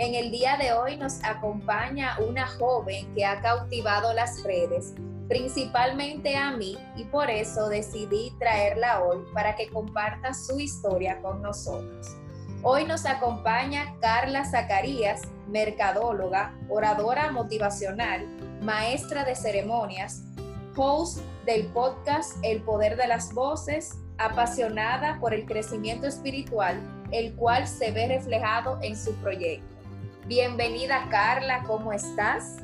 en el día de hoy nos acompaña una joven que ha cautivado las redes, principalmente a mí, y por eso decidí traerla hoy para que comparta su historia con nosotros. Hoy nos acompaña Carla Zacarías, mercadóloga, oradora motivacional, maestra de ceremonias, host del podcast El Poder de las Voces, apasionada por el crecimiento espiritual, el cual se ve reflejado en su proyecto. Bienvenida Carla, ¿cómo estás?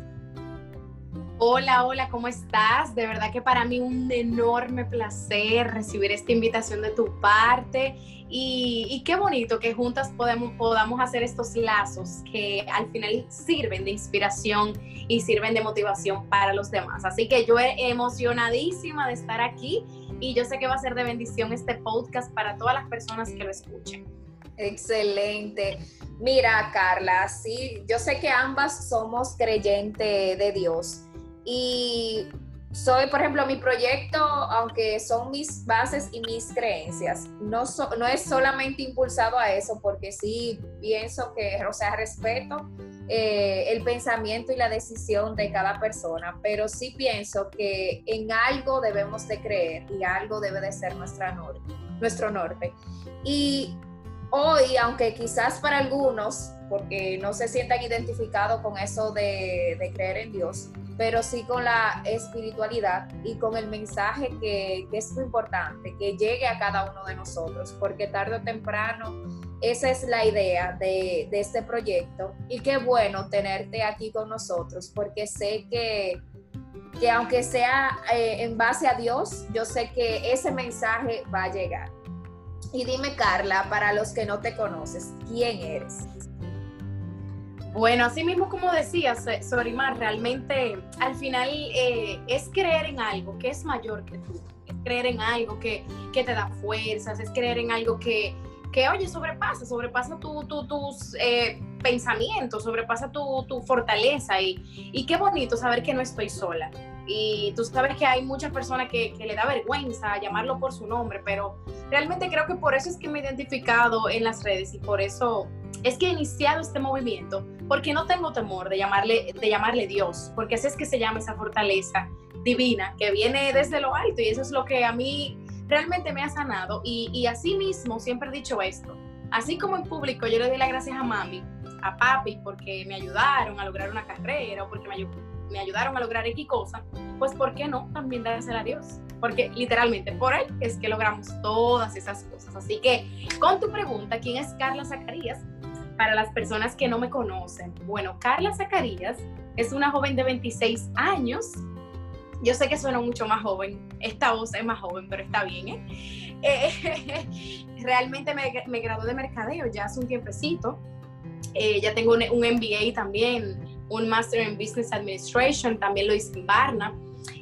Hola, hola, ¿cómo estás? De verdad que para mí un enorme placer recibir esta invitación de tu parte y, qué bonito que juntas podemos, podamos hacer estos lazos que al final sirven de inspiración y sirven de motivación para los demás. Así que yo emocionadísima de estar aquí y yo sé que va a ser de bendición este podcast para todas las personas que lo escuchen. Excelente. Mira, Carla, sí, yo sé que ambas somos creyentes de Dios y soy, por ejemplo, mi proyecto, aunque son mis bases y mis creencias, no, es solamente impulsado a eso, porque sí pienso que, o sea, respeto eh, el pensamiento y la decisión de cada persona, pero sí pienso que en algo debemos de creer y algo debe de ser nuestra norte, nuestro norte. Y hoy, aunque quizás para algunos, porque no se sientan identificados con eso de, creer en Dios, pero sí con la espiritualidad y con el mensaje que, es muy importante, que llegue a cada uno de nosotros, porque tarde o temprano esa es la idea de, este proyecto. Y qué bueno tenerte aquí con nosotros, porque sé que, que aunque sea eh, en base a Dios, yo sé que ese mensaje va a llegar. Y dime, Carla, para los que no te conoces, ¿quién eres? Bueno, así mismo como decías, eh, Sorimar, realmente al final eh, es creer en algo que es mayor que tú, es creer en algo que, te da fuerzas, es creer en algo que, que oye, sobrepasa, sobrepasa tu, tus eh, pensamientos, sobrepasa tu, tu fortaleza y, y, qué bonito saber que no estoy sola. Y tú sabes que hay muchas personas que, que, le da vergüenza llamarlo por su nombre, pero realmente creo que por eso es que me he identificado en las redes y por eso es que he iniciado este movimiento, porque no tengo temor de llamarle, de llamarle Dios, porque así es que se llama esa fortaleza divina que viene desde lo alto y eso es lo que a mí realmente me ha sanado. Y, y así mismo siempre he dicho esto, así como en público yo le doy las gracias a mami, a papi, porque me ayudaron a lograr una carrera o porque me ayudaron me ayudaron a lograr X cosa, pues ¿por qué no también dársela a Dios? Porque literalmente por Él es que logramos todas esas cosas. Así que con tu pregunta, ¿quién es Carla Zacarías? Para las personas que no me conocen, bueno, Carla Zacarías es una joven de 26 años. Yo sé que suena mucho más joven, esta voz es más joven, pero está bien, ¿eh? eh realmente me, me gradué de mercadeo ya hace un tiempecito. Eh, ya tengo un, un MBA también un Master in Business Administration, también lo hice en Barna.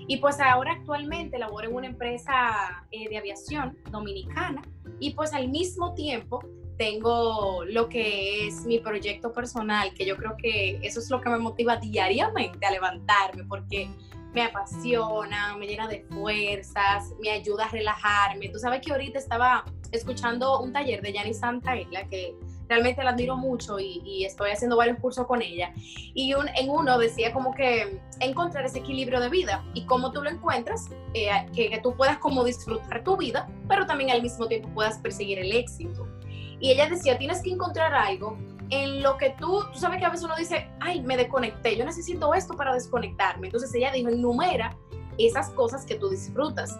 Y pues ahora actualmente laboro en una empresa eh, de aviación dominicana y pues al mismo tiempo tengo lo que es mi proyecto personal, que yo creo que eso es lo que me motiva diariamente a levantarme porque me apasiona, me llena de fuerzas, me ayuda a relajarme. Tú sabes que ahorita estaba escuchando un taller de Yanni Santaella que realmente la admiro mucho y, estoy haciendo varios cursos con ella. Y en uno decía como que encontrar ese equilibrio de vida y cómo tú lo encuentras, eh, que, que, tú puedas como disfrutar tu vida, pero también al mismo tiempo puedas perseguir el éxito. Y ella decía, tienes que encontrar algo en lo que tú, tú sabes que a veces uno dice, ay, me desconecté, yo necesito esto para desconectarme. Entonces ella dijo, enumera esas cosas que tú disfrutas.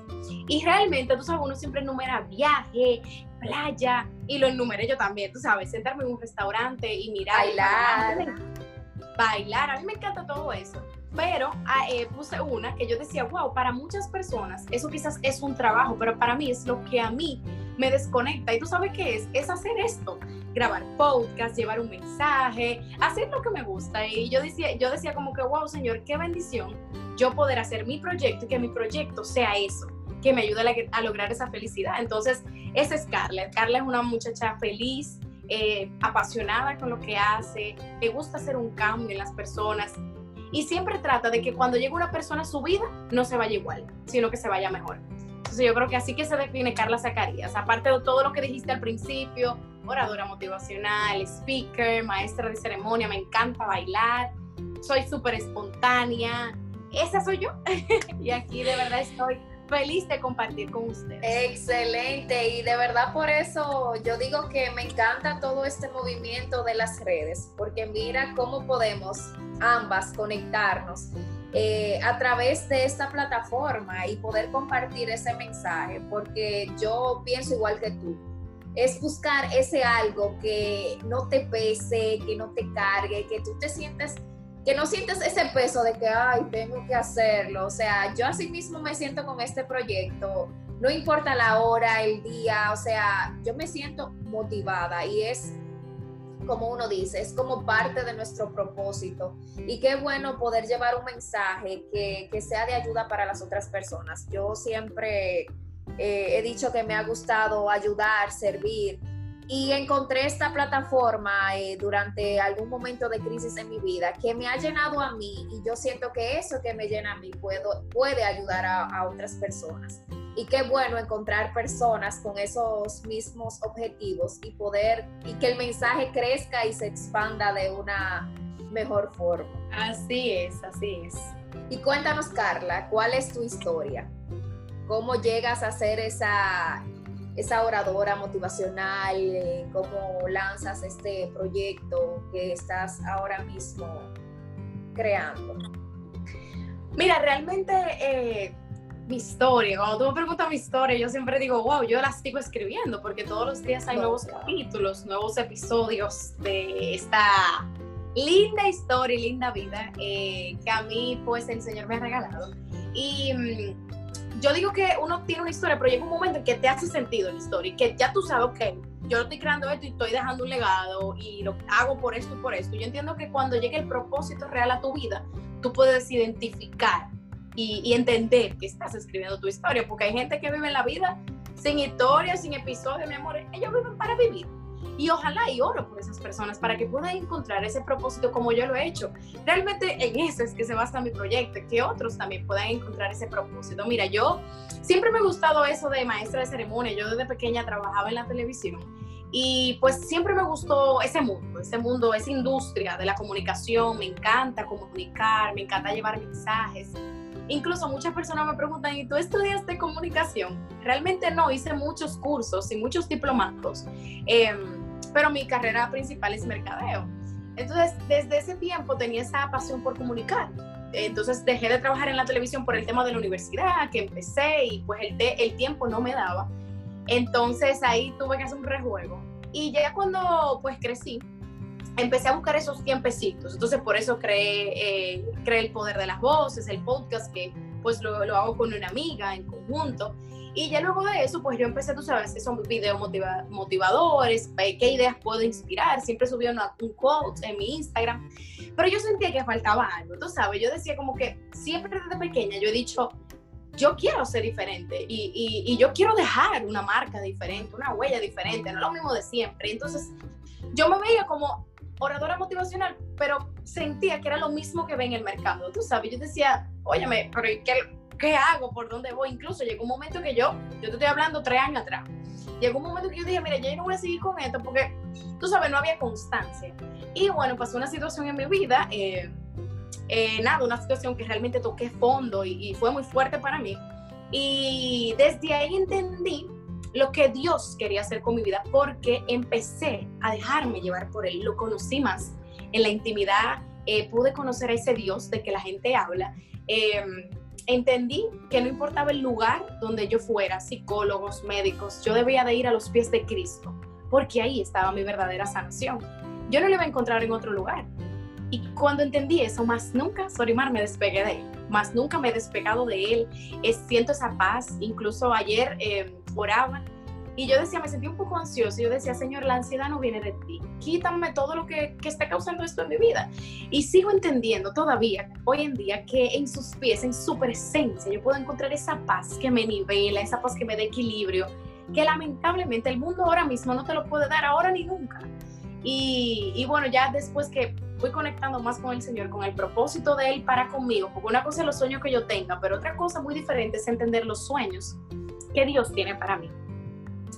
Y realmente, tú sabes, uno siempre enumera viaje, playa, y lo enumeré yo también, tú sabes, sentarme en un restaurante y mirar. Bailar. Bailar, a mí me encanta todo eso. Pero ah, eh, puse una que yo decía, wow, para muchas personas eso quizás es un trabajo, pero para mí es lo que a mí me desconecta. ¿Y tú sabes qué es? Es hacer esto, grabar podcast, llevar un mensaje, hacer lo que me gusta. Y yo decía, yo decía como que, wow, Señor, qué bendición yo poder hacer mi proyecto y que mi proyecto sea eso, que me ayude a, lograr esa felicidad. Entonces, esa es Carla. Carla es una muchacha feliz, eh, apasionada con lo que hace, le gusta hacer un cambio en las personas y siempre trata de que cuando llegue una persona a su vida no se vaya igual, sino que se vaya mejor. Entonces yo creo que así que se define Carla Zacarías, aparte de todo lo que dijiste al principio, oradora motivacional, speaker, maestra de ceremonia, me encanta bailar, soy súper espontánea, esa soy yo y aquí de verdad estoy feliz de compartir con ustedes. Excelente, y de verdad por eso yo digo que me encanta todo este movimiento de las redes, porque mira cómo podemos ambas conectarnos eh, a través de esta plataforma y poder compartir ese mensaje, porque yo pienso igual que tú. Es buscar ese algo que no te pese, que no te cargue, que tú te sientes que no sientes ese peso de que, ay, tengo que hacerlo. O sea, yo así mismo me siento con este proyecto, no importa la hora, el día, o sea, yo me siento motivada y es como uno dice, es como parte de nuestro propósito. Y qué bueno poder llevar un mensaje que, que sea de ayuda para las otras personas. Yo siempre eh, he dicho que me ha gustado ayudar, servir y encontré esta plataforma eh, durante algún momento de crisis en mi vida que me ha llenado a mí y yo siento que eso que me llena a mí puedo, puede ayudar a, otras personas. Y qué bueno encontrar personas con esos mismos objetivos y poder, y que el mensaje crezca y se expanda de una mejor forma. Así es, así es. Y cuéntanos, Carla, ¿cuál es tu historia? ¿Cómo llegas a ser esa, esa oradora motivacional, eh, cómo lanzas este proyecto que estás ahora mismo creando. Mira, realmente eh, mi historia, cuando tú me preguntas mi historia, yo siempre digo, wow, yo la sigo escribiendo porque todos los días hay nuevos capítulos, nuevos episodios de esta linda historia y linda vida eh, que a mí pues el Señor me ha regalado. Y mm, yo digo que uno tiene una historia, pero llega un momento en que te hace sentido la historia y que ya tú sabes, ok, yo estoy creando esto y estoy dejando un legado y lo hago por esto y por esto. Yo entiendo que cuando llegue el propósito real a tu vida, tú puedes identificar y, y entender que estás escribiendo tu historia, porque hay gente que vive la vida sin historia, sin episodio, mi amor, ellos viven para vivir y ojalá y oro por esas personas para que puedan encontrar ese propósito como yo lo he hecho. Realmente en eso es que se basa mi proyecto, que otros también puedan encontrar ese propósito. Mira, yo siempre me ha gustado eso de maestra de ceremonia, yo desde pequeña trabajaba en la televisión y pues siempre me gustó ese mundo, ese mundo, esa industria de la comunicación, me encanta comunicar, me encanta llevar mensajes. Incluso muchas personas me preguntan, ¿y tú estudiaste comunicación? Realmente no, hice muchos cursos y muchos diplomados. Eh, pero mi carrera principal es mercadeo. Entonces, desde ese tiempo tenía esa pasión por comunicar. Entonces dejé de trabajar en la televisión por el tema de la universidad, que empecé y pues el, el tiempo no me daba. Entonces ahí tuve que hacer un rejuego. Y ya cuando pues crecí, empecé a buscar esos tiempecitos. Entonces por eso creé, eh, creé El Poder de las Voces, el podcast que pues lo, lo hago con una amiga en conjunto. Y ya luego de eso, pues yo empecé, tú sabes, esos videos motivadores, qué ideas puedo inspirar. Siempre subí una, un quote en mi Instagram. Pero yo sentía que faltaba algo, tú sabes. Yo decía como que siempre desde pequeña yo he dicho, yo quiero ser diferente y, y, y yo quiero dejar una marca diferente, una huella diferente, no lo mismo de siempre. Entonces yo me veía como oradora motivacional, pero sentía que era lo mismo que ve en el mercado, tú sabes. Yo decía, óyeme, pero ¿qué, ¿qué hago? ¿Por dónde voy? Incluso llegó un momento que yo, yo te estoy hablando tres años atrás, llegó un momento que yo dije, mira, yo no voy a seguir con esto porque, tú sabes, no había constancia. Y bueno, pasó una situación en mi vida, eh, eh, nada, una situación que realmente toqué fondo y, y fue muy fuerte para mí. Y desde ahí entendí lo que Dios quería hacer con mi vida porque empecé a dejarme llevar por Él, lo conocí más en la intimidad, eh, pude conocer a ese Dios de que la gente habla. Eh, entendí que no importaba el lugar donde yo fuera, psicólogos, médicos, yo debía de ir a los pies de Cristo, porque ahí estaba mi verdadera sanación. Yo no lo iba a encontrar en otro lugar. Y cuando entendí eso, más nunca, Sorimar, me despegué de él. Más nunca me he despegado de él. Es, siento esa paz. Incluso ayer eh, oraba y yo decía, me sentí un poco ansioso. Yo decía, Señor, la ansiedad no viene de ti. Quítame todo lo que, que está causando esto en mi vida. Y sigo entendiendo todavía, hoy en día, que en sus pies, en su presencia, yo puedo encontrar esa paz que me nivela, esa paz que me da equilibrio, que lamentablemente el mundo ahora mismo no te lo puede dar ahora ni nunca. Y, y bueno, ya después que fui conectando más con el Señor, con el propósito de Él para conmigo, porque una cosa es los sueños que yo tenga, pero otra cosa muy diferente es entender los sueños que Dios tiene para mí.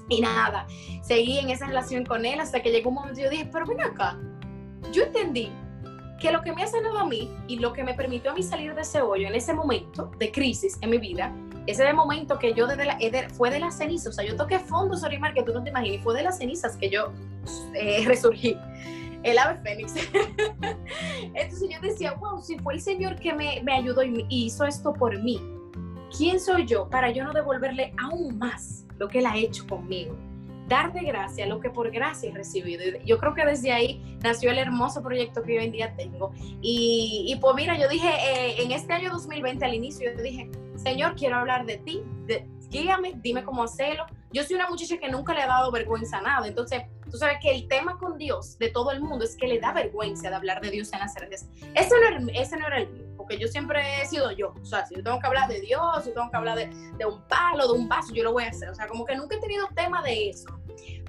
Y nada, seguí en esa relación con él hasta que llegó un momento y yo dije, pero ven acá, yo entendí que lo que me ha sanado a mí y lo que me permitió a mí salir de ese hoyo en ese momento de crisis en mi vida, ese momento que yo desde fue de las cenizas, o sea, yo toqué fondo, Sorimar, que tú no te imaginas, fue de las cenizas que yo eh, resurgí, el ave fénix. Entonces yo decía, wow, si fue el Señor que me, me ayudó y hizo esto por mí, ¿quién soy yo para yo no devolverle aún más lo que Él ha hecho conmigo. Dar de gracia lo que por gracia he recibido. Yo creo que desde ahí nació el hermoso proyecto que hoy en día tengo. Y, y pues mira, yo dije, eh, en este año 2020 al inicio, yo dije, Señor, quiero hablar de ti, de, guíame, dime cómo hacerlo. Yo soy una muchacha que nunca le ha dado vergüenza a nada. Entonces, tú sabes que el tema con Dios de todo el mundo es que le da vergüenza de hablar de Dios en las redes. Ese no era, ese no era el mío porque yo siempre he sido yo. O sea, si yo tengo que hablar de Dios, si tengo que hablar de, de un palo, de un vaso, yo lo voy a hacer. O sea, como que nunca he tenido tema de eso.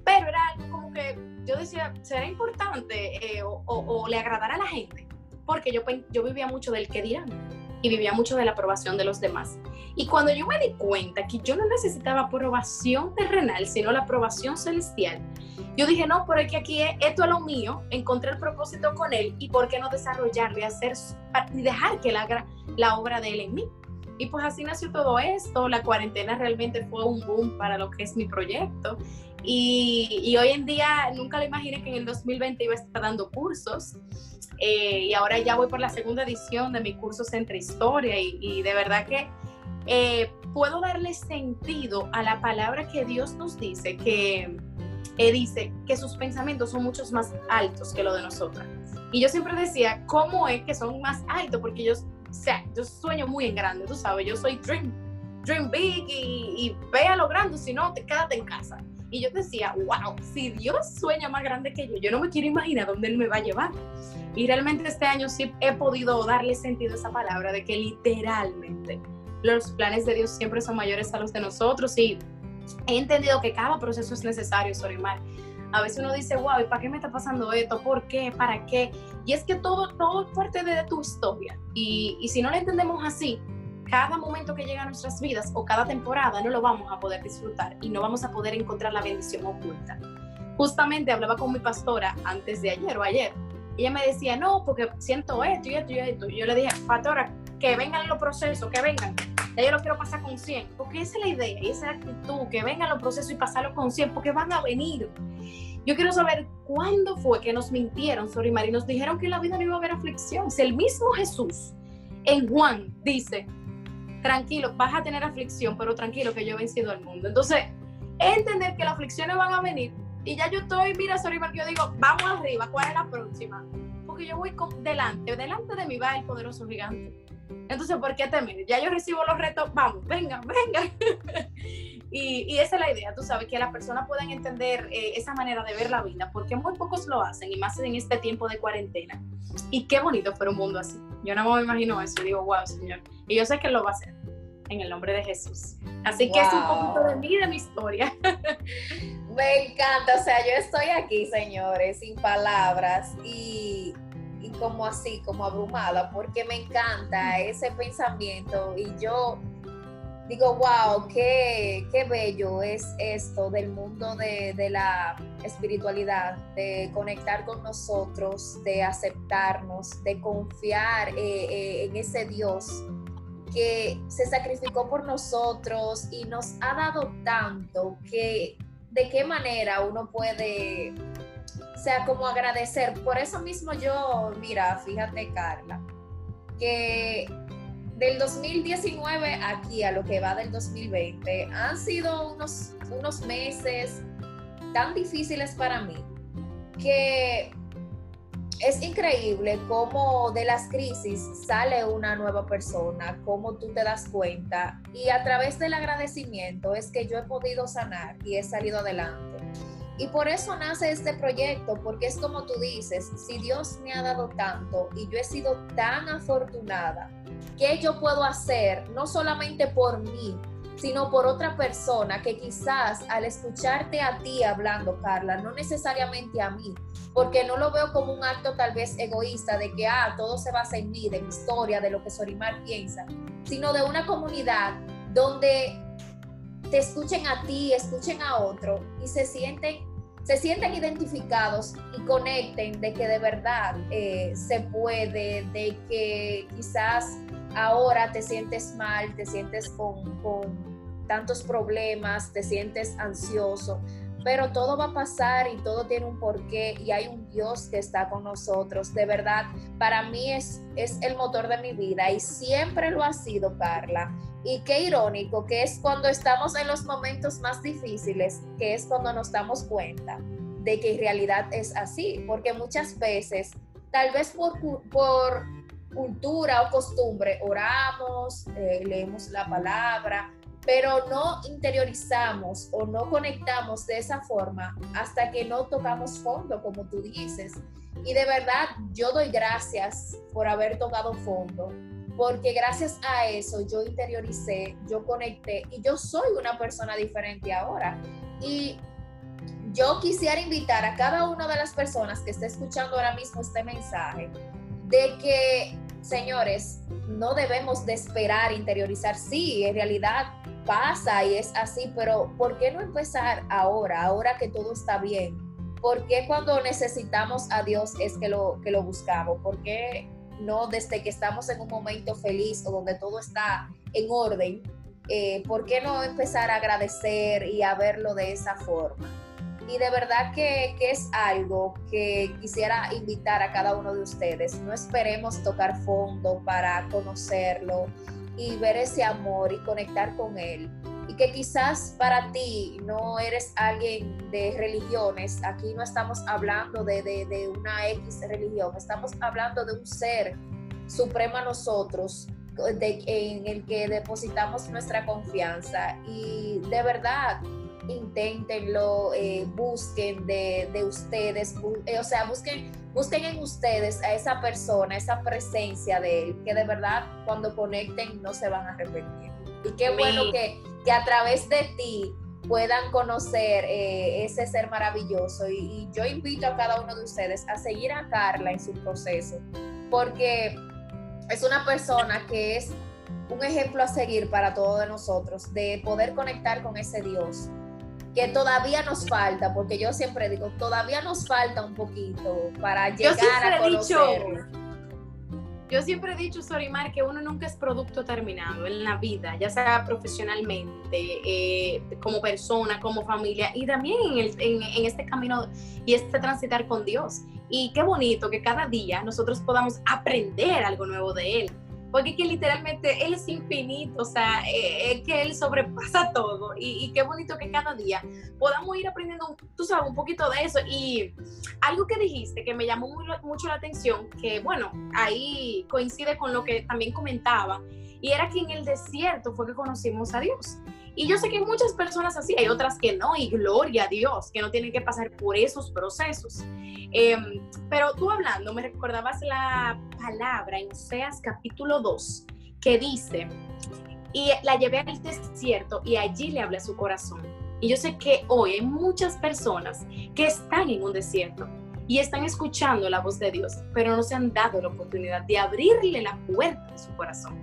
Pero era algo como que yo decía, será importante eh, o, o, le agradará a la gente. Porque yo, yo vivía mucho del que dirán y vivía mucho de la aprobación de los demás. Y cuando yo me di cuenta que yo no necesitaba aprobación terrenal, sino la aprobación celestial, yo dije, no, pero es que aquí esto es lo mío, encontré el propósito con él y por qué no desarrollarlo y, hacer, y dejar que él haga la obra de él en mí. Y pues así nació todo esto, la cuarentena realmente fue un boom para lo que es mi proyecto. Y, y hoy en día nunca lo imaginé que en el 2020 iba a estar dando cursos. Eh, y ahora ya voy por la segunda edición de mi curso Centro Historia y, y de verdad que eh, puedo darle sentido a la palabra que Dios nos dice, que eh, dice que sus pensamientos son muchos más altos que lo de nosotras. Y yo siempre decía, ¿cómo es que son más altos? Porque yo, o sea, yo sueño muy en grande, tú sabes, yo soy dream, dream big y, y ve a lo grande, si no, te quédate en casa. Y yo decía, wow, si Dios sueña más grande que yo, yo no me quiero imaginar dónde Él me va a llevar. Y realmente este año sí he podido darle sentido a esa palabra de que literalmente los planes de Dios siempre son mayores a los de nosotros y he entendido que cada proceso es necesario, Sorimar. A veces uno dice, wow, ¿y para qué me está pasando esto? ¿Por qué? ¿Para qué? Y es que todo, todo es parte de tu historia. Y, y si no lo entendemos así, cada momento que llega a nuestras vidas o cada temporada no lo vamos a poder disfrutar y no vamos a poder encontrar la bendición oculta. Justamente hablaba con mi pastora antes de ayer o ayer. ella me decía, no, porque siento esto y esto y esto. Y yo le dije, pastora, que vengan los procesos, que vengan ya yo lo quiero pasar con 100, porque esa es la idea esa es la actitud, que vengan los procesos y pasarlo con 100, porque van a venir. Yo quiero saber cuándo fue que nos mintieron, Sorry y nos dijeron que en la vida no iba a haber aflicción. Si el mismo Jesús en Juan dice, tranquilo, vas a tener aflicción, pero tranquilo que yo he vencido al mundo. Entonces, entender que las aflicciones van a venir y ya yo estoy, mira, Sorry yo digo, vamos arriba, ¿cuál es la próxima? Porque yo voy delante, delante de mí va el poderoso gigante entonces, ¿por qué temer? Ya yo recibo los retos, vamos, venga, venga. y, esa es la idea, tú sabes, que las personas puedan entender eh, esa manera de ver la vida, porque muy pocos lo hacen, y más en este tiempo de cuarentena. Y qué bonito fuera un mundo así. Yo no me imagino eso, y digo, wow, Señor. Y yo sé que lo va a hacer, en el nombre de Jesús. Así que es un poquito de mí, de mi historia. me encanta, o sea, yo estoy aquí, señores, sin palabras, y como así, como abrumada, porque me encanta ese pensamiento y yo digo, wow, qué, qué bello es esto del mundo de, de, la espiritualidad, de conectar con nosotros, de aceptarnos, de confiar eh, eh, en ese Dios que se sacrificó por nosotros y nos ha dado tanto que de qué manera uno puede o sea, como agradecer. Por eso mismo yo, mira, fíjate Carla, que del 2019 aquí a lo que va del 2020 han sido unos, unos meses tan difíciles para mí que es increíble cómo de las crisis sale una nueva persona, cómo tú te das cuenta y a través del agradecimiento es que yo he podido sanar y he salido adelante. Y por eso nace este proyecto, porque es como tú dices, si Dios me ha dado tanto y yo he sido tan afortunada, ¿qué yo puedo hacer no solamente por mí, sino por otra persona que quizás al escucharte a ti hablando, Carla, no necesariamente a mí, porque no lo veo como un acto tal vez egoísta de que, ah, todo se basa en mí, de mi historia, de lo que Sorimar piensa, sino de una comunidad donde te escuchen a ti, escuchen a otro y se sienten, se sienten identificados y conecten de que de verdad eh, se puede, de que quizás ahora te sientes mal, te sientes con, con tantos problemas, te sientes ansioso, pero todo va a pasar y todo tiene un porqué y hay un Dios que está con nosotros. De verdad, para mí es, es el motor de mi vida y siempre lo ha sido, Carla. Y qué irónico que es cuando estamos en los momentos más difíciles, que es cuando nos damos cuenta de que en realidad es así, porque muchas veces, tal vez por, por cultura o costumbre, oramos, eh, leemos la palabra, pero no interiorizamos o no conectamos de esa forma hasta que no tocamos fondo, como tú dices. Y de verdad, yo doy gracias por haber tocado fondo, porque gracias a eso yo interioricé, yo conecté y yo soy una persona diferente ahora. Y yo quisiera invitar a cada una de las personas que esté escuchando ahora mismo este mensaje de que, señores, no debemos de esperar interiorizar. Sí, en realidad pasa y es así, pero ¿por qué no empezar ahora, ahora que todo está bien? ¿Por qué cuando necesitamos a Dios es que lo, que lo buscamos? ¿Por qué no desde que estamos en un momento feliz o donde todo está en orden? Eh, ¿Por qué no empezar a agradecer y a verlo de esa forma? Y de verdad que, que, es algo que quisiera invitar a cada uno de ustedes. No esperemos tocar fondo para conocerlo y ver ese amor y conectar con él. Y que quizás para ti no eres alguien de religiones, aquí no estamos hablando de, de, una X religión, estamos hablando de un ser supremo a nosotros, en el que depositamos nuestra confianza. Y de verdad, inténtenlo, eh, busquen de, de ustedes, eh, o sea, busquen, busquen en ustedes a esa persona, esa presencia de él, que de verdad cuando conecten no se van a arrepentir. Y qué bueno que, que a través de ti puedan conocer eh, ese ser maravilloso. Y, y, yo invito a cada uno de ustedes a seguir a Carla en su proceso, porque es una persona que es un ejemplo a seguir para todos nosotros, de poder conectar con ese Dios, que todavía nos falta, porque yo siempre digo, todavía nos falta un poquito para llegar a conocerlo. yo siempre he dicho, Sorimar, que uno nunca es producto terminado en la vida, ya sea profesionalmente, eh, como persona, como familia, y también en, el, en, en este camino y este transitar con Dios. Y qué bonito que cada día nosotros podamos aprender algo nuevo de Él porque que literalmente Él es infinito, o sea, eh, que Él sobrepasa todo y, y, qué bonito que cada día podamos ir aprendiendo, tú sabes, un poquito de eso y algo que dijiste que me llamó muy, mucho la atención, que bueno, ahí coincide con lo que también comentaba, y era que en el desierto fue que conocimos a Dios. Y yo sé que muchas personas así, hay otras que no, y gloria a Dios, que no tienen que pasar por esos procesos. Eh, pero tú hablando, me recordabas la palabra en Oseas capítulo 2, que dice, y la llevé al desierto y allí le hablé a su corazón. Y yo sé que hoy hay muchas personas que están en un desierto y están escuchando la voz de Dios, pero no se han dado la oportunidad de abrirle la puerta de su corazón.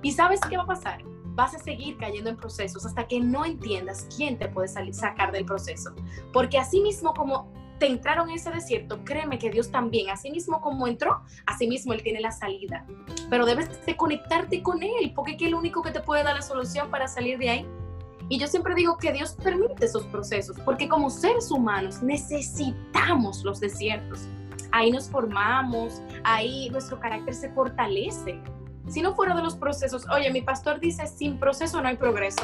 ¿Y sabes qué va a pasar? Vas a seguir cayendo en procesos hasta que no entiendas quién te puede sacar del proceso. Porque así mismo como te entraron en ese desierto, créeme que Dios también, así mismo como entró, así mismo Él tiene la salida. Pero debes de conectarte con Él, porque es el único que te puede dar la solución para salir de ahí. Y yo siempre digo que Dios permite esos procesos, porque como seres humanos necesitamos los desiertos. Ahí nos formamos, ahí nuestro carácter se fortalece si no fuera de los procesos, oye, mi pastor dice, sin proceso no hay progreso.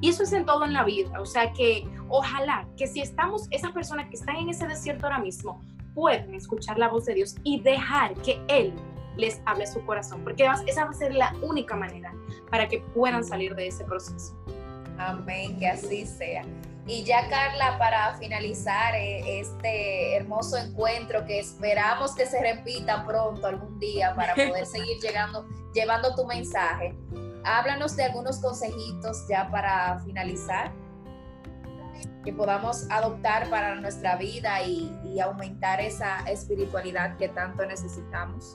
Y eso es en todo en la vida. O sea que ojalá que si estamos, esas personas que están en ese desierto ahora mismo, puedan escuchar la voz de Dios y dejar que Él les hable su corazón, porque esa va a ser la única manera para que puedan salir de ese proceso. Amén, que así sea. Y ya Carla, para finalizar eh, este hermoso encuentro que esperamos que se repita pronto algún día para poder seguir llegando, llevando tu mensaje, háblanos de algunos consejitos ya para finalizar que podamos adoptar para nuestra vida y, aumentar esa espiritualidad que tanto necesitamos.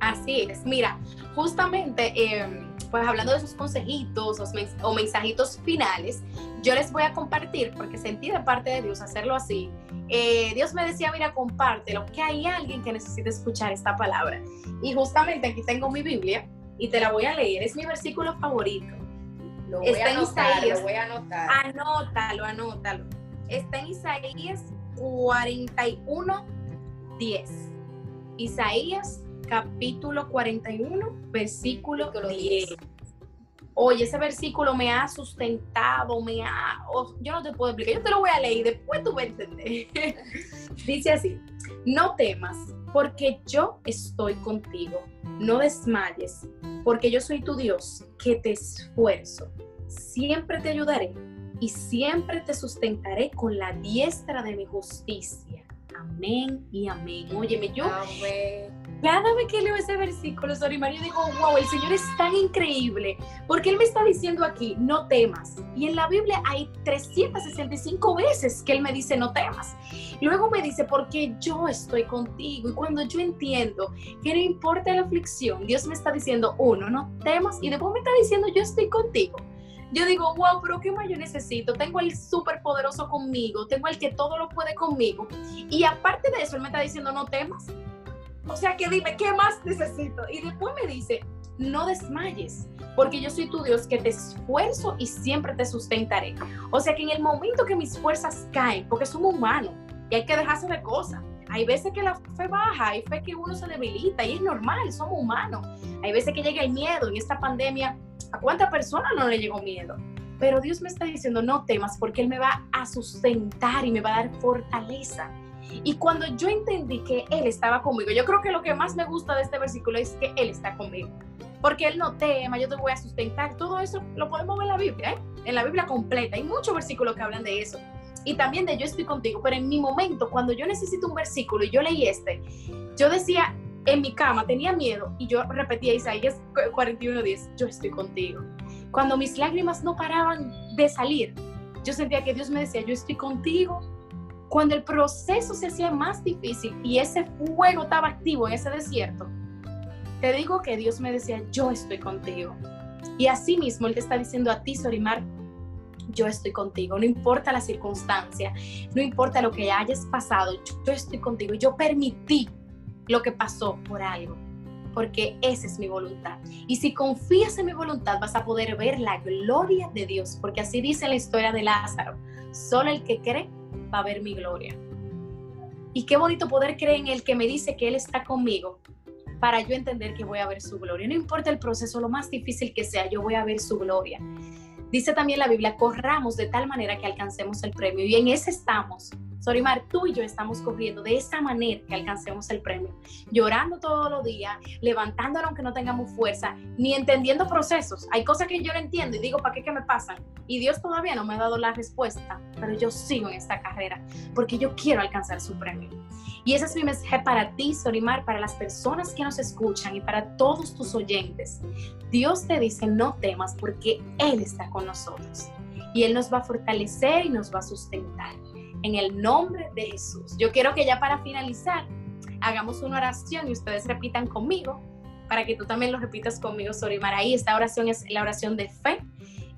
Así es, mira, justamente, em, pues hablando de esos consejitos o mensajitos finales, yo les voy a compartir, porque sentí de parte de Dios hacerlo así. Eh, Dios me decía, mira, compártelo, que hay alguien que necesita escuchar esta palabra. Y justamente aquí tengo mi Biblia y te la voy a leer, es mi versículo favorito. Lo voy a anotar, lo voy a anotar. Anótalo, anótalo. Está en Isaías 41, 10. Isaías capítulo 41, versículo 10. Oye, ese versículo me ha sustentado, me ha... yo no te puedo explicar, yo te lo voy a leer y después tú vas a entender. Dice así, no temas, porque yo estoy contigo. No desmayes, porque yo soy tu Dios, que te esfuerzo. Siempre te ayudaré y siempre te sustentaré con la diestra de mi justicia. Amén y amén. Óyeme, yo cada vez que leo ese versículo, Sorimar, yo digo, wow, el Señor es tan increíble, porque Él me está diciendo aquí, no temas. Y en la Biblia hay 365 veces que Él me dice, no temas. Luego me dice, porque yo estoy contigo. Y cuando yo entiendo que no importa la aflicción, Dios me está diciendo, uno, no temas. Y después me está diciendo, yo estoy contigo. Yo digo, wow, pero ¿qué más yo necesito? Tengo el súper poderoso conmigo, tengo el que todo lo puede conmigo. Y aparte de eso, Él me está diciendo, no temas. O sea que dime, ¿qué más necesito? Y después me dice, no desmayes, porque yo soy tu Dios que te esfuerzo y siempre te sustentaré. O sea que en el momento que mis fuerzas caen, porque somos humanos y hay que dejarse de cosas. Hay veces que la fe baja, hay veces que uno se debilita y es normal, somos humanos. Hay veces que llega el miedo. En esta pandemia, ¿a cuántas personas no le llegó miedo? Pero Dios me está diciendo, no temas, porque Él me va a sustentar y me va a dar fortaleza. Y cuando yo entendí que Él estaba conmigo, yo creo que lo que más me gusta de este versículo es que Él está conmigo. Porque Él no tema, yo te voy a sustentar. Todo eso lo podemos ver en la Biblia, ¿eh? en la Biblia completa. Hay muchos versículos que hablan de eso. Y también de yo estoy contigo. Pero en mi momento, cuando yo necesito un versículo y yo leí este, yo decía en mi cama, tenía miedo y yo repetía Isaías 41:10, yo estoy contigo. Cuando mis lágrimas no paraban de salir, yo sentía que Dios me decía, yo estoy contigo, cuando el proceso se hacía más difícil y ese fuego estaba activo en ese desierto, te digo que Dios me decía, yo estoy contigo. Y así mismo Él te está diciendo a ti, Sorimar, yo estoy contigo, no importa la circunstancia, no importa lo que hayas pasado, yo estoy contigo. Yo permití lo que pasó por algo, porque esa es mi voluntad. Y si confías en mi voluntad, vas a poder ver la gloria de Dios, porque así dice la historia de Lázaro. Solo el que cree va a ver mi gloria. Y qué bonito poder creer en el que me dice que Él está conmigo para yo entender que voy a ver su gloria. No importa el proceso, lo más difícil que sea, yo voy a ver su gloria. Dice también la Biblia, corramos de tal manera que alcancemos el premio. Y en ese estamos. Sorimar, tú y yo estamos corriendo de esa manera que alcancemos el premio. Llorando todos los días, levantándonos aunque no tengamos fuerza, ni entendiendo procesos. Hay cosas que yo no entiendo y digo, ¿para qué que me pasan? Y Dios todavía no me ha dado la respuesta, pero yo sigo en esta carrera porque yo quiero alcanzar su premio. Y ese es mi mensaje para ti, Sorimar, para las personas que nos escuchan y para todos tus oyentes. Dios te dice, no temas porque Él está con nosotros. Y Él nos va a fortalecer y nos va a sustentar. En el nombre de Jesús. Yo quiero que ya para finalizar hagamos una oración y ustedes repitan conmigo para que tú también lo repitas conmigo, Sorimar. Ahí esta oración es la oración de fe.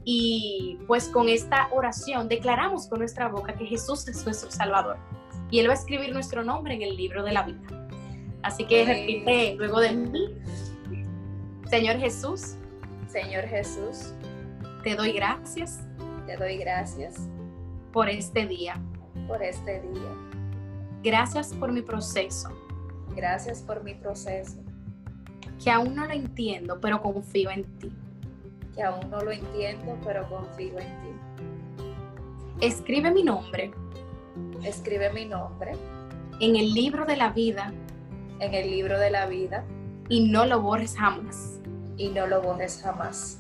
Y pues con esta oración declaramos con nuestra boca que Jesús es nuestro Salvador y Él va a escribir nuestro nombre en el libro de la vida. Así que repite luego de mí, Señor Jesús. Señor Jesús. Te doy gracias. Te doy gracias. Por este día. Por este día. Gracias por mi proceso. Gracias por mi proceso. que aún no lo entiendo, pero confío en ti. Que aún no lo entiendo, pero confío en ti. Escribe mi nombre. Escribe mi nombre. En el libro de la vida. En el libro de la vida. Y no lo borres jamás. Y no lo borres jamás.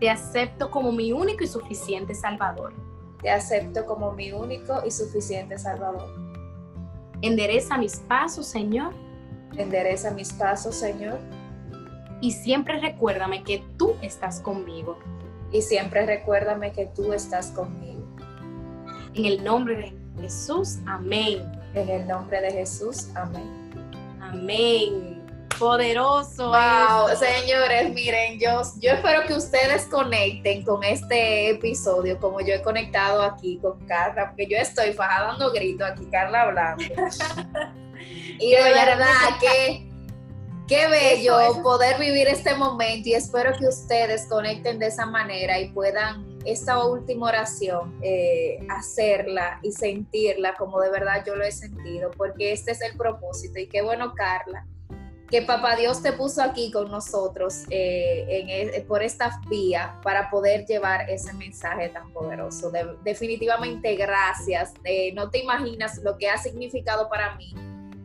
Te acepto como mi único y suficiente Salvador. Te acepto como mi único y suficiente Salvador. Endereza mis pasos, Señor. Endereza mis pasos, Señor y siempre recuérdame que tú estás conmigo. Y siempre recuérdame que tú estás conmigo. En el nombre de Jesús, amén. En el nombre de Jesús, amén. Amén. Poderoso. Wow, señores, miren, yo, yo espero que ustedes conecten con este episodio como yo he conectado aquí con Carla, porque yo estoy fajada dando grito aquí, Carla hablando. y de verdad que Qué bello poder vivir este momento y espero que ustedes conecten de esa manera y puedan esta última oración eh, hacerla y sentirla como de verdad yo lo he sentido, porque este es el propósito. Y qué bueno, Carla, que Papá Dios te puso aquí con nosotros eh, e, por esta vía para poder llevar ese mensaje tan poderoso. definitivamente gracias. Eh, no te imaginas lo que ha significado para mí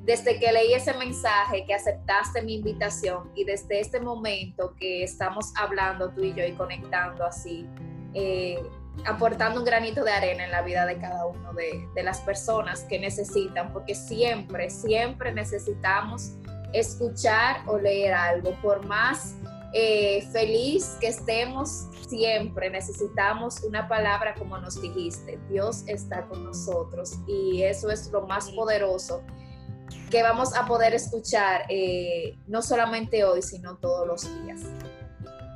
desde que leí ese mensaje, que aceptaste mi invitación y desde este momento que estamos hablando tú y yo y conectando así, eh, aportando un granito de arena en la vida de cada uno de, las personas que necesitan, porque siempre, siempre necesitamos escuchar o leer algo, por más eh, feliz que estemos, siempre necesitamos una palabra como nos dijiste, Dios está con nosotros. Y eso es lo más poderoso que vamos a poder escuchar eh, no solamente hoy, sino todos los días.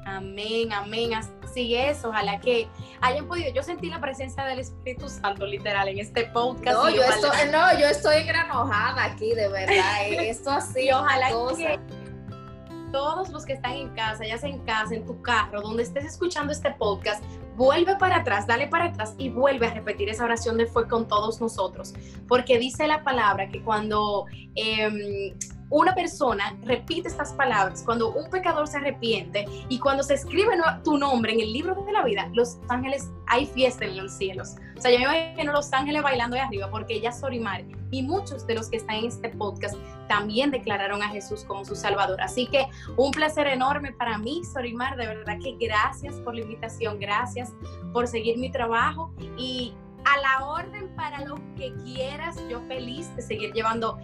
Amén, amén. Así es, ojalá que hayan podido. Yo sentí la presencia del Espíritu Santo literal en este podcast. No, yo estoy, no, yo estoy enojada aquí, de verdad. Eh, esto así. ojalá que todos los que están en casa, ya sea en casa, en tu carro, donde estés escuchando este podcast, vuelve para atrás, dale para atrás y vuelve a repetir esa oración de fue con todos nosotros. Porque dice la palabra que cuando eh, una persona repite estas palabras, cuando un pecador se arrepiente y cuando se escribe tu nombre en el libro de la vida, los ángeles, hay fiesta en los cielos. O sea, yo me imagino los ángeles bailando ahí arriba porque ella Sorimar y muchos de los que están en este podcast también declararon a Jesús como su Salvador. Así que un placer enorme para mí, Sorimar, de verdad que gracias por la invitación, gracias por seguir mi trabajo y a la orden para lo que quieras, yo feliz de seguir llevando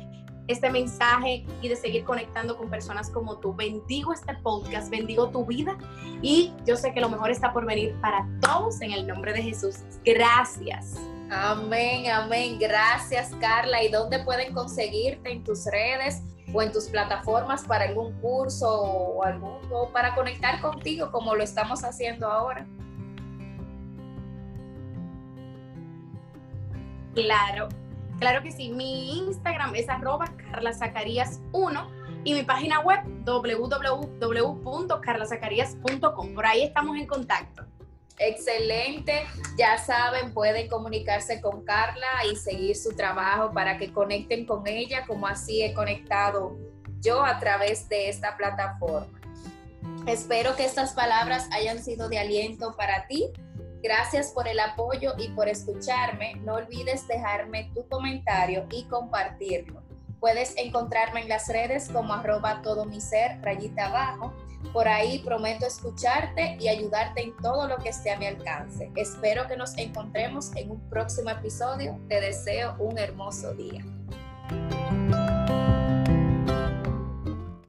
este mensaje y de seguir conectando con personas como tú. Bendigo este podcast, bendigo tu vida y yo sé que lo mejor está por venir para todos en el nombre de Jesús. Gracias. Amén, amén. Gracias, Carla. ¿Y dónde pueden conseguirte en tus redes o en tus plataformas para algún curso o, algún, o para conectar contigo como lo estamos haciendo ahora? Claro, Claro que sí, mi Instagram es arroba carlazacarías1 y mi página web www.carlazacarías.com. Por ahí estamos en contacto. Excelente, ya saben, pueden comunicarse con Carla y seguir su trabajo para que conecten con ella, como así he conectado yo a través de esta plataforma. Espero que estas palabras hayan sido de aliento para ti Gracias por el apoyo y por escucharme. No olvides dejarme tu comentario y compartirlo. Puedes encontrarme en las redes como arroba todo mi ser, rayita abajo. Por ahí prometo escucharte y ayudarte en todo lo que esté a mi alcance. Espero que nos encontremos en un próximo episodio. Te deseo un hermoso día.